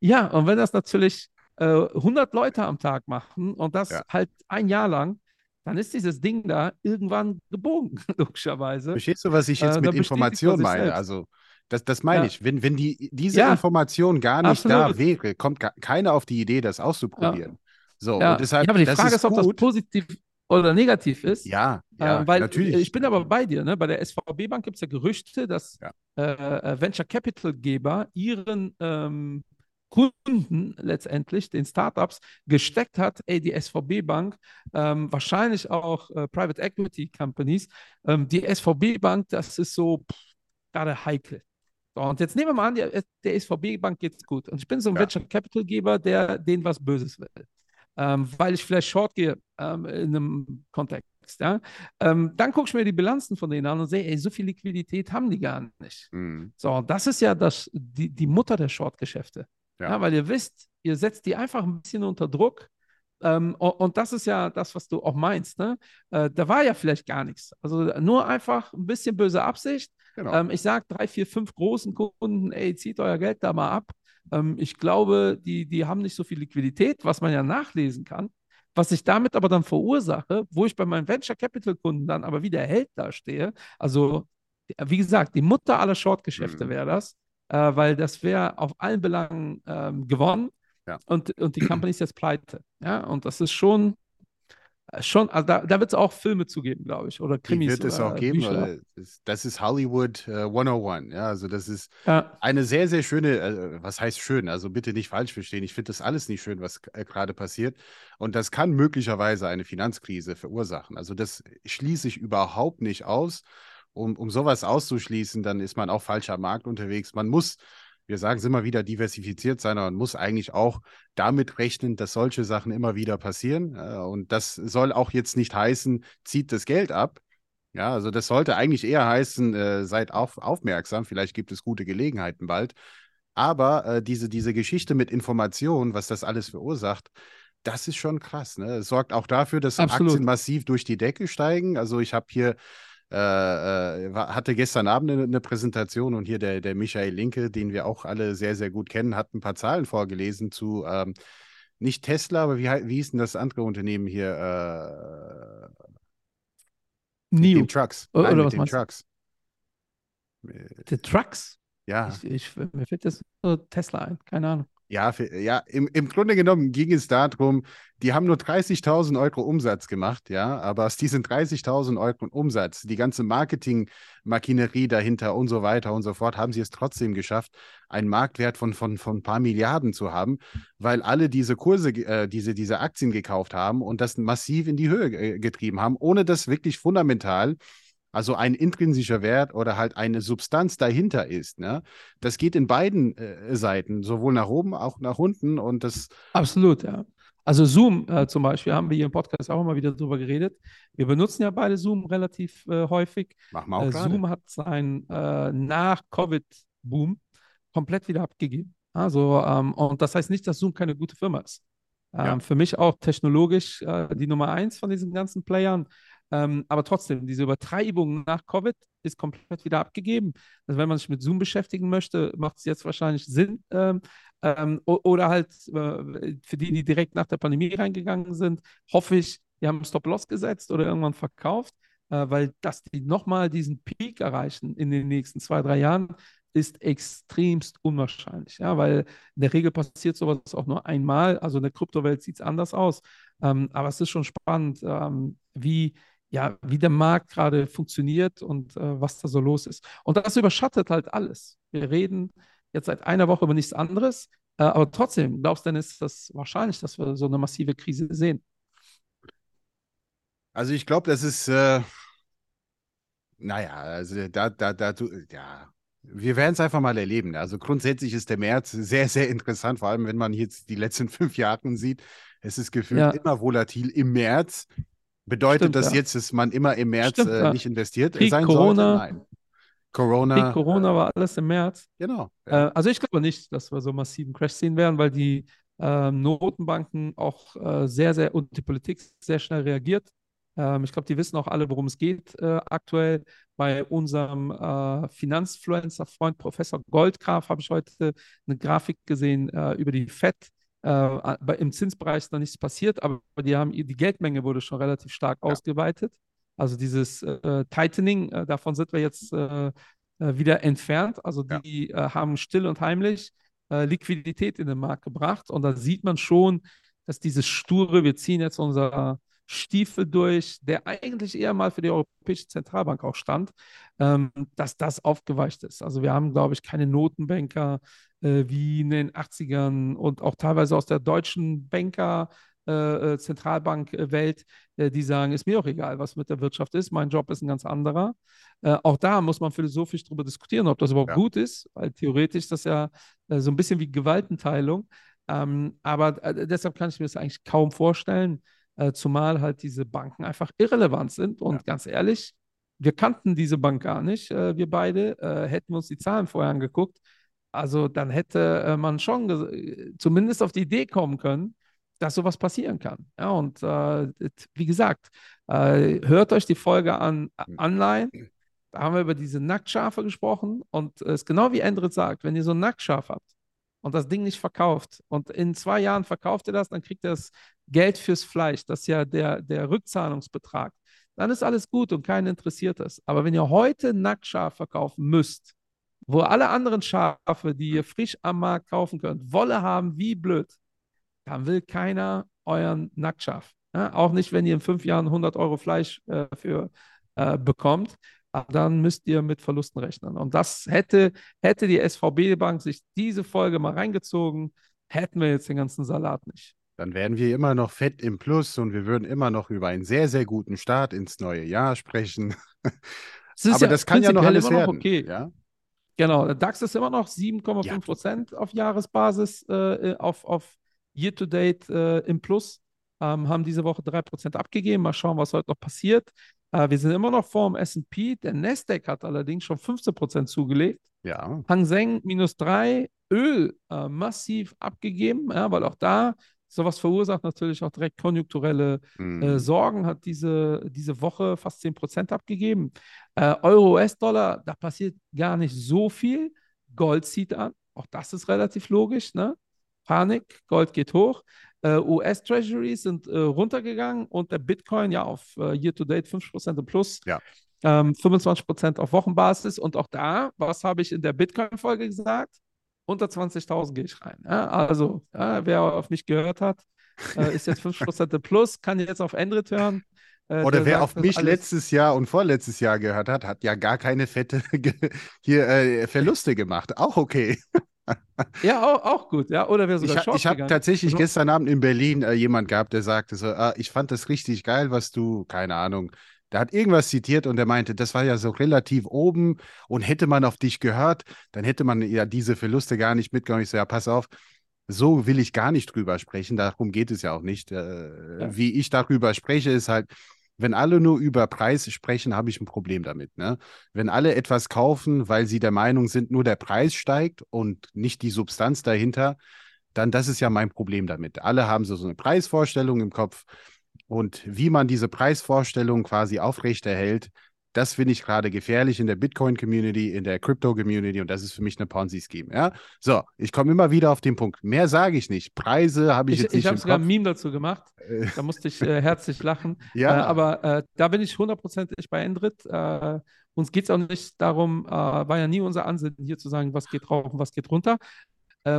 Ja, und wenn das natürlich äh, 100 Leute am Tag machen und das ja. halt ein Jahr lang, dann ist dieses Ding da irgendwann gebogen, (laughs) logischerweise. Verstehst du, was ich jetzt äh, mit Information meine? Selbst. Also, das, das meine ja. ich. Wenn, wenn die, diese ja. Information gar nicht Absolut. da wäre, kommt gar, keiner auf die Idee, das auszuprobieren. Ja. So, und deshalb, ja, aber die Frage ist, ist ob das positiv oder negativ ist. Ja, ja äh, weil natürlich. Ich bin aber bei dir. Ne? Bei der SVB Bank gibt es ja Gerüchte, dass äh, äh, Venture Capital Geber ihren ähm, Kunden letztendlich, den Startups, gesteckt hat, ey, die SVB Bank, ähm, wahrscheinlich auch äh, Private Equity Companies, ähm, die SVB Bank, das ist so gerade heikel. So, und jetzt nehmen wir mal an, der, der SVB Bank geht's gut. Und ich bin so ein ja. Venture Capital Geber, der denen was Böses will. Ähm, weil ich vielleicht short gehe ähm, in einem Kontext. Ja? Ähm, dann gucke ich mir die Bilanzen von denen an und sehe, ey, so viel Liquidität haben die gar nicht. Mhm. So, das ist ja das, die, die Mutter der Short-Geschäfte. Ja. ja. weil ihr wisst, ihr setzt die einfach ein bisschen unter Druck. Ähm, und, und, das ist ja das, was du auch meinst. Ne? Äh, da war ja vielleicht gar nichts. Also nur einfach ein bisschen böse Absicht. Genau. Ähm, ich sage drei, vier, fünf großen Kunden, ey, zieht euer Geld da mal ab. Ähm, ich glaube, die, die haben nicht so viel Liquidität, was man ja nachlesen kann. Was ich damit aber dann verursache, wo ich bei meinen Venture Capital Kunden dann aber wieder Held dastehe. Also, wie gesagt, die Mutter aller Short-Geschäfte mhm. wäre das äh, weil das wäre auf allen Belangen ähm, gewonnen ja. und, und die Company ist jetzt pleite. Ja? Und das ist schon, äh, schon also da, da wird es auch Filme zugeben, glaube ich, oder Krimis. Die wird es auch geben, Bücher. das ist Hollywood äh, 101. Ja, also das ist ja. eine sehr, sehr schöne, äh, was heißt schön? Also bitte nicht falsch verstehen. Ich finde das alles nicht schön, was äh, gerade passiert. Und das kann möglicherweise eine Finanzkrise verursachen. Also das schließe ich überhaupt nicht aus um, um sowas auszuschließen, dann ist man auch falsch am Markt unterwegs. Man muss, wir sagen es immer wieder, diversifiziert sein, aber man muss eigentlich auch damit rechnen, dass solche Sachen immer wieder passieren. Äh, und das soll auch jetzt nicht heißen, zieht das Geld ab. Ja, also das sollte eigentlich eher heißen, äh, seid auf, aufmerksam, vielleicht gibt es gute Gelegenheiten bald. Aber äh, diese, diese Geschichte mit Informationen, was das alles verursacht, das ist schon krass. Ne? Es sorgt auch dafür, dass Absolut. Aktien massiv durch die Decke steigen. Also ich habe hier äh, äh hatte gestern Abend eine, eine, Präsentation und hier der, der Michael Linke, den wir auch alle sehr, sehr gut kennen, hat ein paar Zahlen vorgelesen zu ähm, nicht Tesla, aber wie, wie hieß denn das andere Unternehmen hier? Äh, Nio. Mit den Trucks. Nein, Oder mit was den Trucks. Die Trucks? Ja. Ich, ich, mir fällt das Tesla ein, keine Ahnung. Ja, für, ja im, im Grunde genommen ging es darum, die haben nur 30.000 Euro Umsatz gemacht, ja, aber aus diesen 30.000 Euro Umsatz, die ganze Marketingmaschinerie dahinter und so weiter und so fort, haben sie es trotzdem geschafft, einen Marktwert von, von, von ein paar Milliarden zu haben, weil alle diese Kurse, äh, diese, diese Aktien gekauft haben und das massiv in die Höhe getrieben haben, ohne das wirklich fundamental also ein intrinsischer Wert oder halt eine Substanz dahinter ist. Ne? Das geht in beiden äh, Seiten, sowohl nach oben, auch nach unten und das. Absolut, ja. Also Zoom äh, zum Beispiel haben wir hier im Podcast auch immer wieder drüber geredet. Wir benutzen ja beide Zoom relativ äh, häufig. Machen wir auch äh, Zoom hat seinen äh, Nach-Covid-Boom komplett wieder abgegeben. Also, ähm, und das heißt nicht, dass Zoom keine gute Firma ist. Ähm, ja. Für mich auch technologisch äh, die Nummer eins von diesen ganzen Playern. Ähm, aber trotzdem, diese Übertreibung nach Covid ist komplett wieder abgegeben. Also wenn man sich mit Zoom beschäftigen möchte, macht es jetzt wahrscheinlich Sinn. Ähm, ähm, oder halt äh, für die, die direkt nach der Pandemie reingegangen sind, hoffe ich, die haben Stop-Loss gesetzt oder irgendwann verkauft, äh, weil dass die nochmal diesen Peak erreichen in den nächsten zwei, drei Jahren, ist extremst unwahrscheinlich, ja, weil in der Regel passiert sowas auch nur einmal. Also in der Kryptowelt sieht es anders aus. Ähm, aber es ist schon spannend, ähm, wie, ja, wie der Markt gerade funktioniert und äh, was da so los ist. Und das überschattet halt alles. Wir reden jetzt seit einer Woche über nichts anderes, äh, aber trotzdem, glaubst du denn, ist das wahrscheinlich, dass wir so eine massive Krise sehen? Also ich glaube, das ist, äh, naja, also da, da, da, ja, wir werden es einfach mal erleben. Also grundsätzlich ist der März sehr, sehr interessant, vor allem wenn man jetzt die letzten fünf Jahre sieht. Es ist gefühlt ja. immer volatil im März. Bedeutet Stimmt, das ja. jetzt, dass man immer im März Stimmt, äh, nicht investiert Krieg, sein Corona, sollte? Nein. Corona. Krieg, Corona war alles im März. Genau. Ja. Äh, also ich glaube nicht, dass wir so massiven Crash sehen werden, weil die äh, Notenbanken auch äh, sehr, sehr und die Politik sehr schnell reagiert. Ähm, ich glaube, die wissen auch alle, worum es geht äh, aktuell. Bei unserem äh, Finanzfluencer-Freund Professor Goldgraf habe ich heute eine Grafik gesehen äh, über die FED. Äh, Im Zinsbereich ist noch nichts passiert, aber die, haben, die Geldmenge wurde schon relativ stark ja. ausgeweitet. Also dieses äh, Tightening, äh, davon sind wir jetzt wieder entfernt. Also die ja. haben still und heimlich Liquidität in den Markt gebracht. Und da sieht man schon, dass dieses sture, wir ziehen jetzt unser Stiefel durch, der eigentlich eher mal für die Europäische Zentralbank auch stand, ähm, dass das aufgeweicht ist. Also wir haben, glaube ich, keine Notenbanker äh, wie in den 80ern und auch teilweise aus der deutschen Banker. Äh, äh Zentralbankwelt, äh, die sagen, ist mir auch egal, was mit der Wirtschaft ist, mein Job ist ein ganz anderer. Äh, auch da muss man philosophisch darüber diskutieren, ob das überhaupt ja. gut ist, weil theoretisch ist das ja äh, so ein bisschen wie Gewaltenteilung. Ähm, aber deshalb kann ich mir das eigentlich kaum vorstellen, äh, zumal halt diese Banken einfach irrelevant sind. Und ja. ganz ehrlich, wir kannten diese Bank gar nicht, äh, wir beide, äh, hätten wir uns die Zahlen vorher angeguckt. Also dann hätte äh, man schon äh, zumindest auf die Idee kommen können, dass sowas passieren kann. Ja, und äh, wie gesagt, hört euch die Folge an online. Da haben wir über diese Nacktschafe gesprochen und es ist genau wie Endrit sagt, wenn ihr so ein Nacktschaf habt, und das Ding nicht verkauft und in zwei Jahren verkauft ihr das, dann kriegt ihr das Geld fürs Fleisch, das ist ja der, der Rückzahlungsbetrag, dann ist alles gut und keinen interessiert das. Aber wenn ihr heute Nacktschaf verkaufen müsst, wo alle anderen Schafe, die ihr frisch am Markt kaufen könnt, Wolle haben wie blöd, dann will keiner euren Nacktschaf. Ja, auch nicht, wenn ihr in fünf Jahren 100 Euro Fleisch äh, für äh, bekommt dann müsst ihr mit Verlusten rechnen. Und das hätte, hätte die SVB-Bank sich diese Folge mal reingezogen, hätten wir jetzt den ganzen Salat nicht. Dann wären wir immer noch fett im Plus und wir würden immer noch über einen sehr, sehr guten Start ins neue Jahr sprechen. Das Aber ja das kann ja noch alles werden. Okay. Ja? Genau, der DAX ist immer noch 7,5 ja. Prozent auf Jahresbasis, äh, auf, auf Year-to-Date äh, im Plus. Ähm, haben diese Woche 3 Prozent abgegeben. Mal schauen, was heute noch passiert. Äh, wir sind immer noch vor dem S&P. Der Nasdaq hat allerdings schon 15% zugelegt. Ja. Hang Seng minus 3. Öl äh, massiv abgegeben, ja, weil auch da sowas verursacht natürlich auch direkt konjunkturelle mm. äh, Sorgen. Hat diese, diese Woche fast 10% abgegeben. Äh, Euro, US-Dollar, da passiert gar nicht so viel. Gold zieht an. Auch das ist relativ logisch. Ne? Panik, Gold geht hoch. Äh, US-Treasuries sind äh, runtergegangen und der Bitcoin ja auf äh, Year-to-Date 5% im Plus. Ja. Ähm, 25% auf Wochenbasis. Und auch da, was habe ich in der Bitcoin-Folge gesagt? Unter 20.000 gehe ich rein. Ja, also, ja, wer auf mich gehört hat, äh, ist jetzt 5% im Plus, kann jetzt auf Endrit hören. Äh, Oder wer sagt, auf mich letztes Jahr und vorletztes Jahr gehört hat, hat ja gar keine fette (laughs) hier äh, Verluste gemacht. Auch okay. Ja, auch, auch, gut, ja. Oder wer sogar Ich, ich habe tatsächlich also, gestern Abend in Berlin äh, jemand gehabt, der sagte so, ah, ich fand das richtig geil, was du, keine Ahnung, der hat irgendwas zitiert und der meinte, das war ja so relativ oben und hätte man auf dich gehört, dann hätte man ja diese Verluste gar nicht mitgenommen. Ich so, ja, pass auf, so will ich gar nicht drüber sprechen, darum geht es ja auch nicht. Äh, ja. Wie ich darüber spreche, ist halt, wenn alle nur über Preis sprechen, habe ich ein Problem damit. Ne? Wenn alle etwas kaufen, weil sie der Meinung sind, nur der Preis steigt und nicht die Substanz dahinter, dann das ist ja mein Problem damit. Alle haben so, so eine Preisvorstellung im Kopf und wie man diese Preisvorstellung quasi aufrechterhält, das finde ich gerade gefährlich in der Bitcoin-Community, in der Crypto-Community und das ist für mich eine Ponzi-Scheme. Ja? So, ich komme immer wieder auf den Punkt. Mehr sage ich nicht. Preise habe ich, ich, jetzt nicht. Ich habe sogar ein Meme dazu gemacht. Äh. Da musste ich äh, herzlich lachen. (laughs) Ja. Äh, aber äh, da bin ich hundertprozentig bei Endrit. Äh, uns geht es auch nicht darum, äh, war ja nie unser Ansinnen, hier zu sagen, was geht rauf und was geht runter.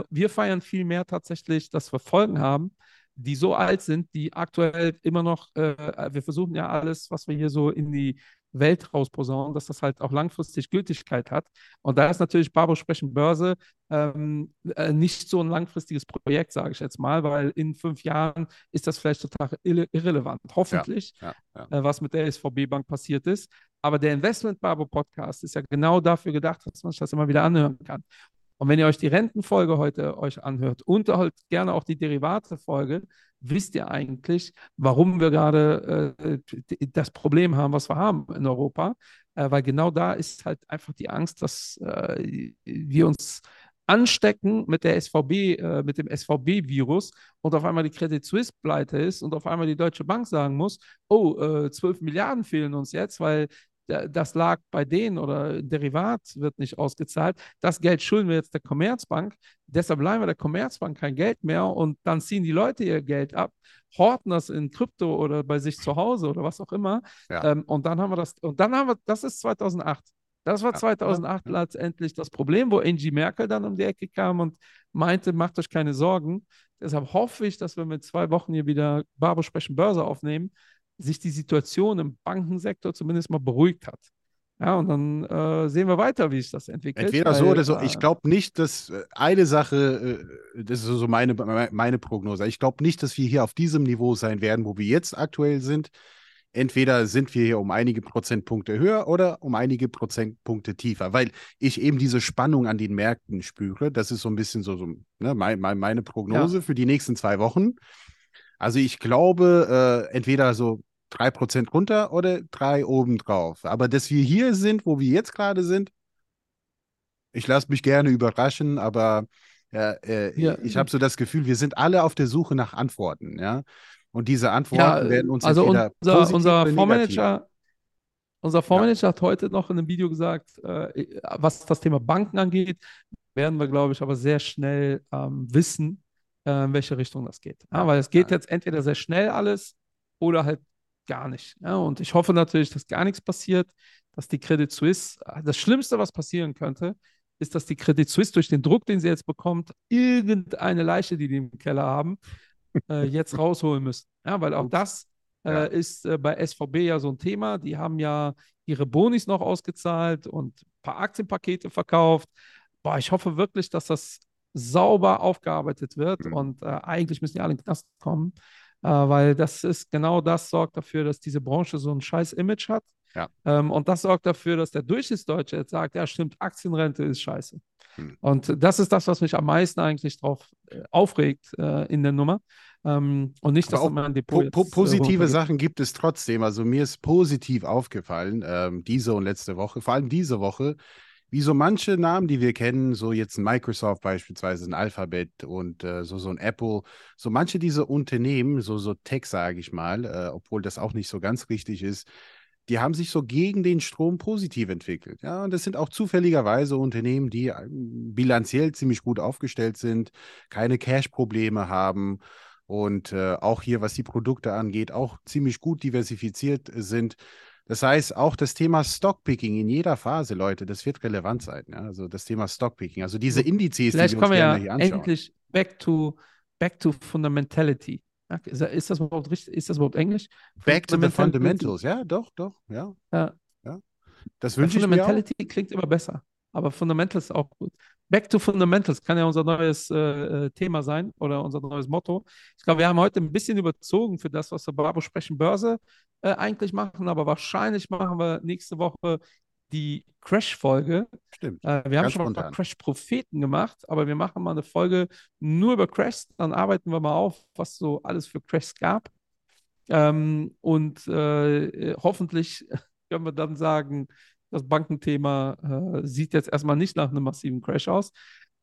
Wir feiern vielmehr tatsächlich, dass wir Folgen haben, die so alt sind, die aktuell immer noch, äh, wir versuchen ja alles, was wir hier so in die Welt rausposaunen, dass das halt auch langfristig Gültigkeit hat. Und da ist natürlich Babo Sprechen Börse ähm, äh, nicht so ein langfristiges Projekt, sage ich jetzt mal, weil in fünf Jahren ist das vielleicht total irre irrelevant. Hoffentlich, ja, ja, ja. Äh, was mit der SVB Bank passiert ist. Aber der Investment Babo Podcast ist ja genau dafür gedacht, dass man sich das immer wieder anhören kann. Und wenn ihr euch die Rentenfolge heute euch anhört und halt gerne auch die Derivate-Folge, wisst ihr eigentlich, warum wir gerade äh, das Problem haben, was wir haben in Europa. Äh, weil genau da ist halt einfach die Angst, dass äh, wir uns anstecken mit der SVB, äh, mit dem SVB-Virus und auf einmal die Credit Suisse pleite ist und auf einmal die Deutsche Bank sagen muss, oh, 12 äh, Milliarden fehlen uns jetzt, weil das lag bei denen oder Derivat wird nicht ausgezahlt. Das Geld schulden wir jetzt der Commerzbank. Deshalb leihen wir der Commerzbank kein Geld mehr und dann ziehen die Leute ihr Geld ab, horten das in Krypto oder bei sich zu Hause oder was auch immer. Ja. Ähm, und dann haben wir das, und dann haben wir, das ist 2008. Das war 2008 ja. letztendlich das Problem, wo Angie Merkel dann um die Ecke kam und meinte, macht euch keine Sorgen. Deshalb hoffe ich, dass wir mit zwei Wochen hier wieder Barbo sprechen Börse aufnehmen sich die Situation im Bankensektor zumindest mal beruhigt hat. Ja, und dann äh, sehen wir weiter, wie sich das entwickelt. Entweder weil, so oder so. Ich glaube nicht, dass äh, eine Sache, äh, das ist so meine, meine Prognose. Ich glaube nicht, dass wir hier auf diesem Niveau sein werden, wo wir jetzt aktuell sind. Entweder sind wir hier um einige Prozentpunkte höher oder um einige Prozentpunkte tiefer, weil ich eben diese Spannung an den Märkten spüre. Das ist so ein bisschen so, so ne, mein, meine Prognose ja. für die nächsten zwei Wochen. Also ich glaube, äh, entweder so 3% runter oder 3 oben drauf. Aber dass wir hier sind, wo wir jetzt gerade sind, ich lasse mich gerne überraschen, aber äh, ja. ich habe so das Gefühl, wir sind alle auf der Suche nach Antworten, ja. Und diese Antworten ja, werden uns also unser, unser Fondsmanager, unser Fondsmanager ja. hat heute noch in einem Video gesagt, äh, was das Thema Banken angeht, werden wir, glaube ich, aber sehr schnell ähm, wissen, äh, in welche Richtung das geht. Ja, weil es geht jetzt entweder sehr schnell alles oder halt gar nicht. Ja, und ich hoffe natürlich, dass gar nichts passiert, dass die Credit Suisse, das Schlimmste, was passieren könnte, ist, dass die Credit Suisse durch den Druck, den sie jetzt bekommt, irgendeine Leiche, die die im Keller haben, (laughs) äh, jetzt rausholen müssen. Ja, weil auch das äh, ist äh, bei SVB ja so ein Thema. Die haben ja ihre Bonis noch ausgezahlt und ein paar Aktienpakete verkauft. Boah, ich hoffe wirklich, dass das sauber aufgearbeitet wird. Mhm. Und äh, eigentlich müssen die alle in den Knast kommen, äh, weil das ist genau das sorgt dafür, dass diese Branche so ein scheiß Image hat. Ja. Ähm, und das sorgt dafür, dass der Durchschnittsdeutsche jetzt sagt, ja stimmt, Aktienrente ist scheiße. Mhm. Und das ist das, was mich am meisten eigentlich drauf äh, aufregt äh, in der Nummer. Ähm, und nicht, dass man Depot po po äh, Positive Sachen gibt es trotzdem. Also mir ist positiv aufgefallen, ähm, diese und letzte Woche, vor allem diese Woche, wie so manche Namen, die wir kennen, so jetzt ein Microsoft beispielsweise, ein Alphabet und äh, so, so ein Apple, so manche dieser Unternehmen, so, so Tech, sage ich mal, äh, obwohl das auch nicht so ganz richtig ist, die haben sich so gegen den Strom positiv entwickelt. Ja, und das sind auch zufälligerweise Unternehmen, die äh, bilanziell ziemlich gut aufgestellt sind, keine Cash-Probleme haben und äh, auch hier, was die Produkte angeht, auch ziemlich gut diversifiziert sind. Das heißt, auch das Thema Stockpicking in jeder Phase, Leute, das wird relevant sein. Ja? Also das Thema Stockpicking, also diese Indizes, Vielleicht die wir uns wir ja hier anschauen. endlich back to, back to Fundamentality. Ist das überhaupt richtig? Ist das überhaupt Englisch? Back to the Fundamentals, ja, doch, doch, ja. ja. ja. Das wünsche ich mir. Fundamentality klingt immer besser, aber Fundamentals ist auch gut. Back to Fundamentals kann ja unser neues äh, äh, Thema sein oder unser neues Motto. Ich glaube, wir haben heute ein bisschen überzogen für das, was wir Bravo sprechen Börse äh, eigentlich machen, aber wahrscheinlich machen wir nächste Woche die Crash-Folge. Stimmt. Äh, wir haben schon mal ein paar Crash-Propheten gemacht, aber wir machen mal eine Folge nur über Crashs. Dann arbeiten wir mal auf, was so alles für Crashs gab. Ähm, und äh, hoffentlich (laughs) können wir dann sagen, das Bankenthema äh, sieht jetzt erstmal nicht nach einem massiven Crash aus.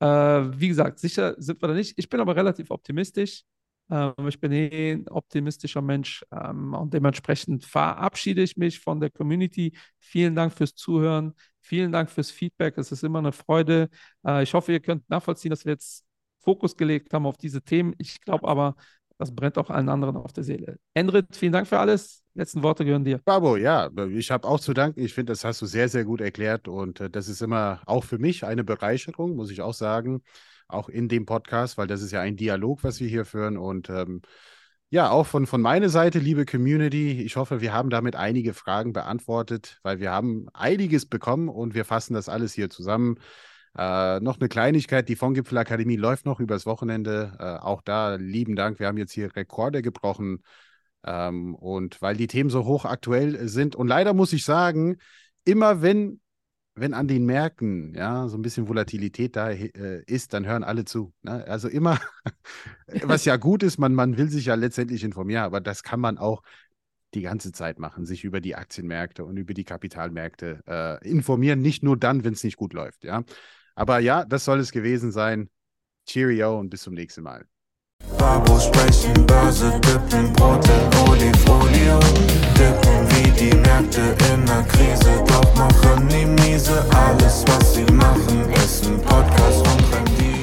Äh, wie gesagt, sicher sind wir da nicht. Ich bin aber relativ optimistisch. Ähm, ich bin eh ein optimistischer Mensch ähm, und dementsprechend verabschiede ich mich von der Community. Vielen Dank fürs Zuhören. Vielen Dank fürs Feedback. Es ist immer eine Freude. Äh, ich hoffe, ihr könnt nachvollziehen, dass wir jetzt Fokus gelegt haben auf diese Themen. Ich glaube aber, das brennt auch allen anderen auf der Seele. Endrit, vielen Dank für alles. Letzten Worte gehören dir. Babo, ja, ich habe auch zu danken. Ich finde, das hast du sehr, sehr gut erklärt und äh, das ist immer auch für mich eine Bereicherung, muss ich auch sagen, auch in dem Podcast, weil das ist ja ein Dialog, was wir hier führen und ähm, ja, auch von, von meiner Seite, liebe Community, ich hoffe, wir haben damit einige Fragen beantwortet, weil wir haben einiges bekommen und wir fassen das alles hier zusammen. Äh, noch eine Kleinigkeit, die von Gipfelakademie läuft noch übers Wochenende. Äh, auch da lieben Dank, wir haben jetzt hier Rekorde gebrochen. Ähm, und weil die Themen so hochaktuell sind. Und leider muss ich sagen, immer wenn, wenn an den Märkten ja, so ein bisschen Volatilität da äh, ist, dann hören alle zu. Ne? Also immer, (laughs) was ja gut ist, man, man will sich ja letztendlich informieren, aber das kann man auch die ganze Zeit machen, sich über die Aktienmärkte und über die Kapitalmärkte äh, informieren, nicht nur dann, wenn es nicht gut läuft, ja. Aber ja, das soll es gewesen sein. Cheerio und bis zum nächsten Mal. Babo sprechen, Börse dippen, Brot in Olifolie. Dippen wie die Märkte in der Krise, doch machen die miese. Alles, was sie machen, ist ein Podcast und Rendite.